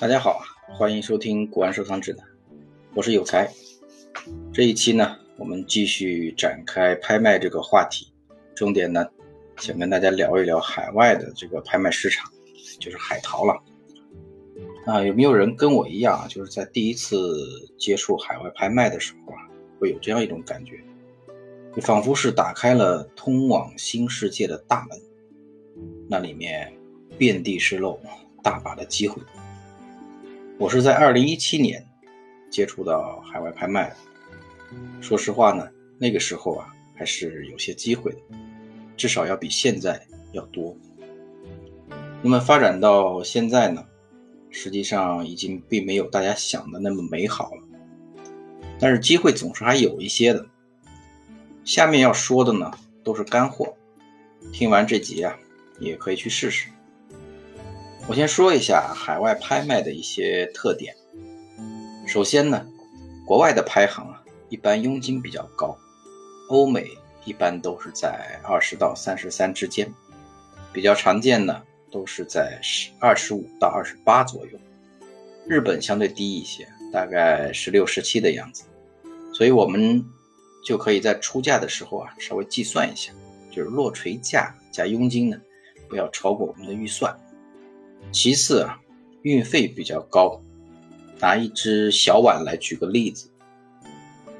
大家好，欢迎收听《国安收藏指南》，我是有才。这一期呢，我们继续展开拍卖这个话题，重点呢，想跟大家聊一聊海外的这个拍卖市场，就是海淘了。啊，有没有人跟我一样，就是在第一次接触海外拍卖的时候啊，会有这样一种感觉，就仿佛是打开了通往新世界的大门，那里面遍地是漏，大把的机会。我是在二零一七年接触到海外拍卖的。说实话呢，那个时候啊还是有些机会的，至少要比现在要多。那么发展到现在呢，实际上已经并没有大家想的那么美好了。但是机会总是还有一些的。下面要说的呢都是干货，听完这集啊，也可以去试试。我先说一下海外拍卖的一些特点。首先呢，国外的拍行啊，一般佣金比较高，欧美一般都是在二十到三十三之间，比较常见的都是在十二十五到二十八左右。日本相对低一些，大概十六、十七的样子。所以我们就可以在出价的时候啊，稍微计算一下，就是落锤价加佣金呢，不要超过我们的预算。其次啊，运费比较高。拿一只小碗来举个例子，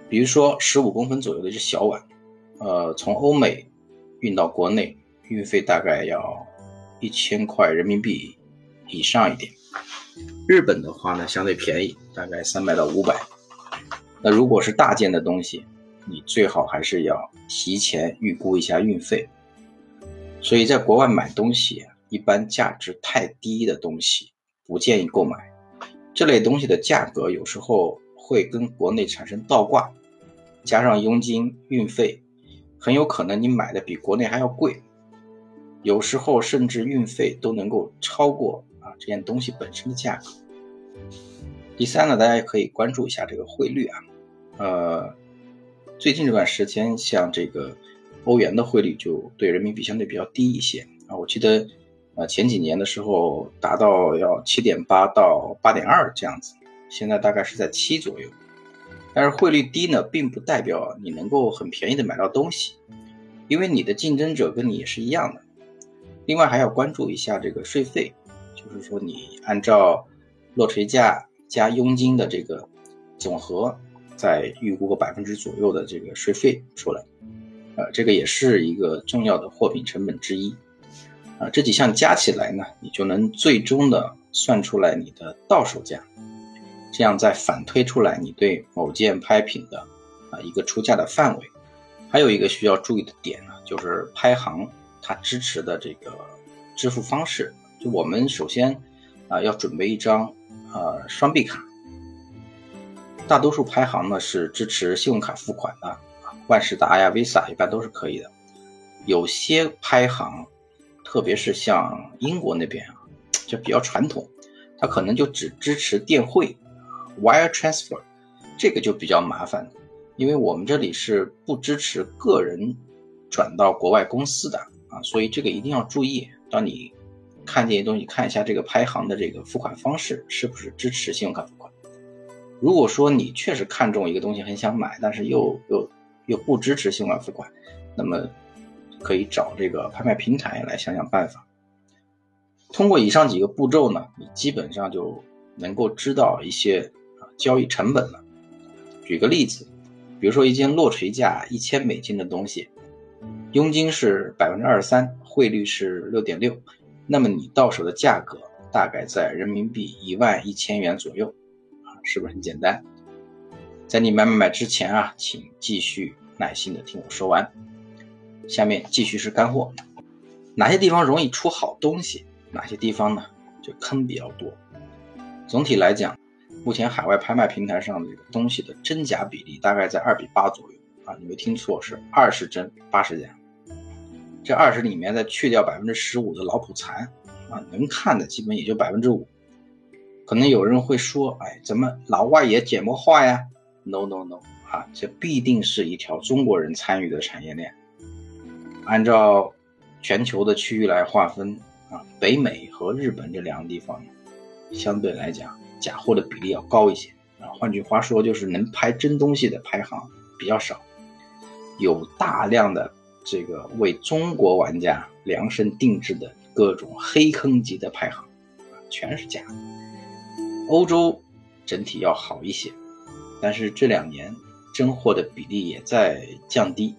比如说十五公分左右的一只小碗，呃，从欧美运到国内，运费大概要一千块人民币以上一点。日本的话呢，相对便宜，大概三百到五百。那如果是大件的东西，你最好还是要提前预估一下运费。所以在国外买东西。一般价值太低的东西不建议购买，这类东西的价格有时候会跟国内产生倒挂，加上佣金、运费，很有可能你买的比国内还要贵，有时候甚至运费都能够超过啊这件东西本身的价格。第三呢，大家也可以关注一下这个汇率啊，呃，最近这段时间像这个欧元的汇率就对人民币相对比较低一些啊，我记得。啊，前几年的时候达到要七点八到八点二这样子，现在大概是在七左右。但是汇率低呢，并不代表你能够很便宜的买到东西，因为你的竞争者跟你也是一样的。另外还要关注一下这个税费，就是说你按照落锤价加佣金的这个总和，再预估个百分之左右的这个税费出来，呃，这个也是一个重要的货品成本之一。啊，这几项加起来呢，你就能最终的算出来你的到手价，这样再反推出来你对某件拍品的啊一个出价的范围。还有一个需要注意的点呢，就是拍行它支持的这个支付方式。就我们首先啊要准备一张啊双币卡，大多数拍行呢是支持信用卡付款的，万事达呀、Visa 一般都是可以的，有些拍行。特别是像英国那边啊，就比较传统，它可能就只支持电汇，wire transfer，这个就比较麻烦，因为我们这里是不支持个人转到国外公司的啊，所以这个一定要注意。当你看这些东西，看一下这个拍行的这个付款方式是不是支持信用卡付款。如果说你确实看中一个东西很想买，但是又又又不支持信用卡付款，那么。可以找这个拍卖平台来想想办法。通过以上几个步骤呢，你基本上就能够知道一些啊交易成本了。举个例子，比如说一件落锤价一千美金的东西，佣金是百分之二十三，汇率是六点六，那么你到手的价格大概在人民币一万一千元左右，啊，是不是很简单？在你买买买之前啊，请继续耐心的听我说完。下面继续是干货，哪些地方容易出好东西？哪些地方呢就坑比较多？总体来讲，目前海外拍卖平台上的这个东西的真假比例大概在二比八左右啊，你没听错，是二十真八十假。这二十里面再去掉百分之十五的老普残啊，能看的基本也就百分之五。可能有人会说，哎，怎么老外也剪不画呀？No No No 啊，这必定是一条中国人参与的产业链。按照全球的区域来划分啊，北美和日本这两个地方，相对来讲假货的比例要高一些啊。换句话说，就是能拍真东西的排行比较少，有大量的这个为中国玩家量身定制的各种黑坑级的排行，全是假。欧洲整体要好一些，但是这两年真货的比例也在降低，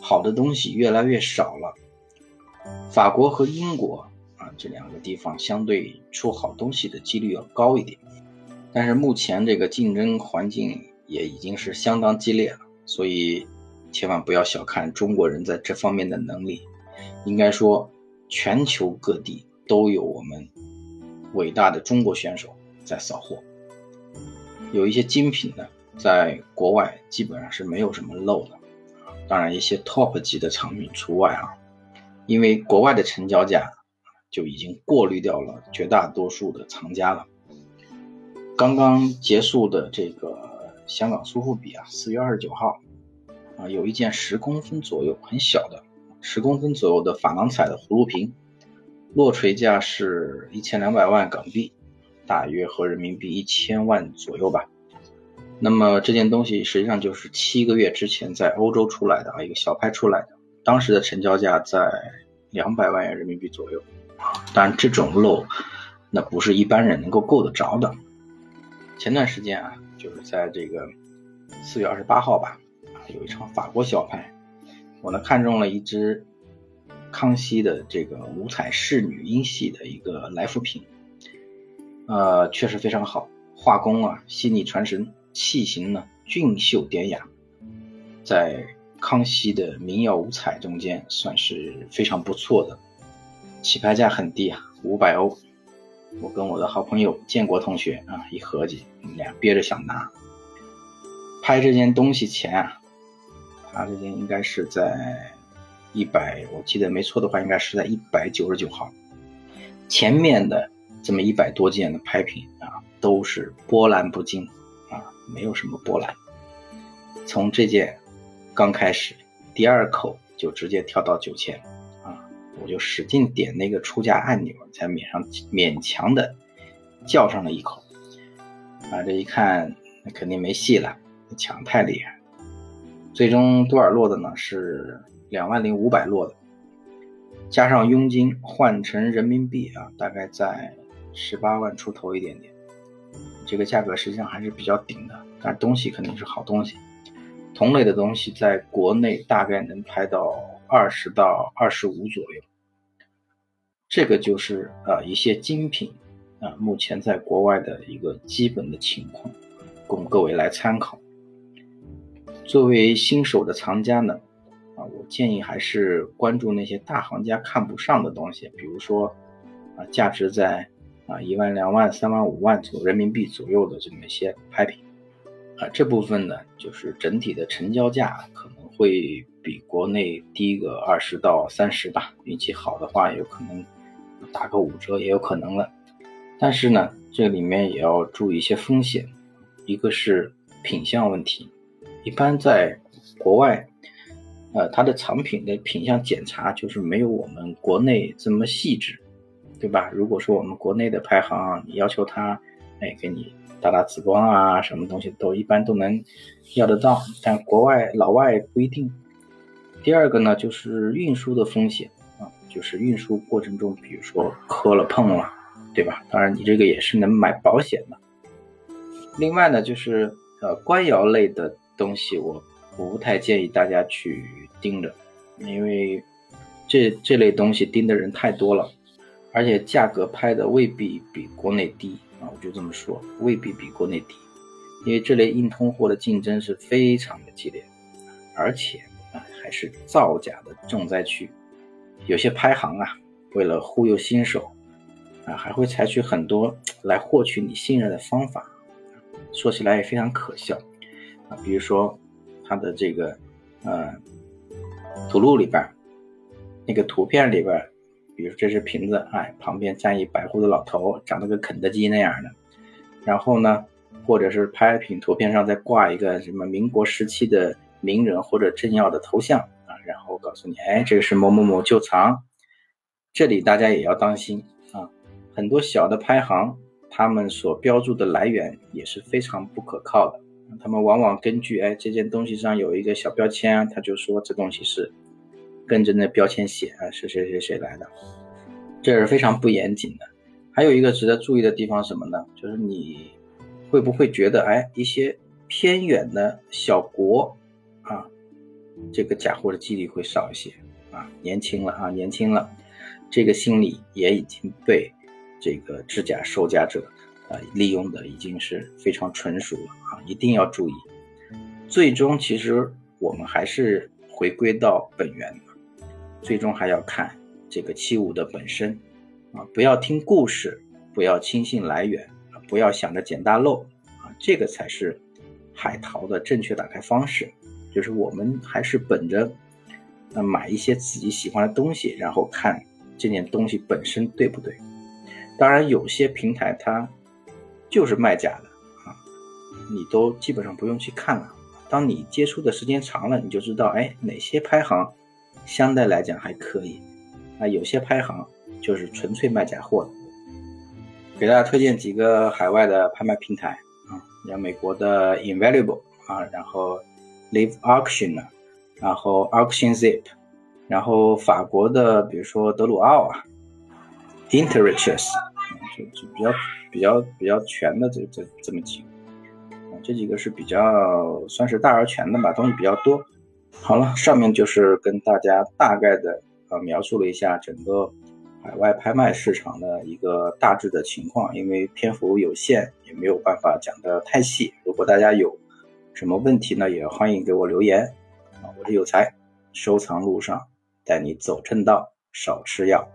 好的东西越来越少了。法国和英国啊这两个地方相对出好东西的几率要高一点，但是目前这个竞争环境也已经是相当激烈了，所以千万不要小看中国人在这方面的能力。应该说，全球各地都有我们伟大的中国选手在扫货，有一些精品呢，在国外基本上是没有什么漏的，当然一些 top 级的产品除外啊。因为国外的成交价就已经过滤掉了绝大多数的藏家了。刚刚结束的这个香港苏富比啊，四月二十九号啊，有一件十公分左右很小的十公分左右的珐琅彩的葫芦瓶，落锤价是一千两百万港币，大约合人民币一千万左右吧。那么这件东西实际上就是七个月之前在欧洲出来的啊，一个小拍出来的。当时的成交价在两百万元人民币左右啊，当然这种漏，那不是一般人能够够得着的。前段时间啊，就是在这个四月二十八号吧，有一场法国小拍，我呢看中了一只康熙的这个五彩仕女英系的一个来福瓶，呃，确实非常好，画工啊细腻传神，器型呢俊秀典雅，在。康熙的民谣五彩中间算是非常不错的，起拍价很低啊，五百欧。我跟我的好朋友建国同学啊一合计，我们俩憋着想拿。拍这件东西前啊，他这件应该是在一百，我记得没错的话，应该是在一百九十九号。前面的这么一百多件的拍品啊，都是波澜不惊，没有什么波澜。从这件。刚开始，第二口就直接跳到九千，啊，我就使劲点那个出价按钮，才勉上勉强的叫上了一口，啊，这一看那肯定没戏了，抢太厉害，最终多少落的呢？是两万零五百落的，加上佣金换成人民币啊，大概在十八万出头一点点，这个价格实际上还是比较顶的，但东西肯定是好东西。同类的东西在国内大概能拍到二十到二十五左右，这个就是啊一些精品啊目前在国外的一个基本的情况，供各位来参考。作为新手的藏家呢，啊我建议还是关注那些大行家看不上的东西，比如说啊价值在啊一万两万三万五万左人民币左右的这么一些拍品。啊，这部分呢，就是整体的成交价可能会比国内低个二十到三十吧，运气好的话，有可能打个五折也有可能了。但是呢，这里面也要注意一些风险，一个是品相问题，一般在国外，呃，它的藏品的品相检查就是没有我们国内这么细致，对吧？如果说我们国内的排行，你要求他，哎，给你。打打紫光啊，什么东西都一般都能要得到，但国外老外不一定。第二个呢，就是运输的风险啊，就是运输过程中，比如说磕了碰了，对吧？当然你这个也是能买保险的。另外呢，就是呃官窑类的东西，我不太建议大家去盯着，因为这这类东西盯的人太多了，而且价格拍的未必比国内低。啊，我就这么说，未必比国内低，因为这类硬通货的竞争是非常的激烈，而且啊还是造假的重灾区。有些拍行啊，为了忽悠新手，啊还会采取很多来获取你信任的方法，说起来也非常可笑啊。比如说他的这个呃图录里边，那个图片里边。比如这是瓶子，哎，旁边站一白胡子老头，长得跟肯德基那样的。然后呢，或者是拍品图片上再挂一个什么民国时期的名人或者政要的头像啊，然后告诉你，哎，这个是某某某旧藏。这里大家也要当心啊，很多小的拍行他们所标注的来源也是非常不可靠的。他们往往根据哎这件东西上有一个小标签，他就说这东西是跟着那标签写啊是谁谁谁来的，这是非常不严谨的。还有一个值得注意的地方什么呢？就是你会不会觉得哎一些偏远的小国啊，这个假货的几率会少一些啊？年轻了啊，年轻了，这个心理也已经被这个制假售假者。啊，利用的已经是非常纯熟了啊，一定要注意。最终，其实我们还是回归到本源，最终还要看这个器物的本身啊，不要听故事，不要轻信来源，不要想着捡大漏啊，这个才是海淘的正确打开方式。就是我们还是本着呃买一些自己喜欢的东西，然后看这件东西本身对不对。当然，有些平台它。就是卖假的啊，你都基本上不用去看了。当你接触的时间长了，你就知道，哎，哪些拍行相对来讲还可以，啊，有些拍行就是纯粹卖假货的。给大家推荐几个海外的拍卖平台啊，像美国的 Invaluable 啊，然后 Live Auction 然后 Auction Zip，然后法国的比如说德鲁奥啊，Interest。就就比较比较比较全的这这这么几个啊，这几个是比较算是大而全的吧，东西比较多。好了，上面就是跟大家大概的呃描述了一下整个海外拍卖市场的一个大致的情况，因为篇幅有限，也没有办法讲的太细。如果大家有什么问题呢，也欢迎给我留言啊。我是有才，收藏路上带你走正道，少吃药。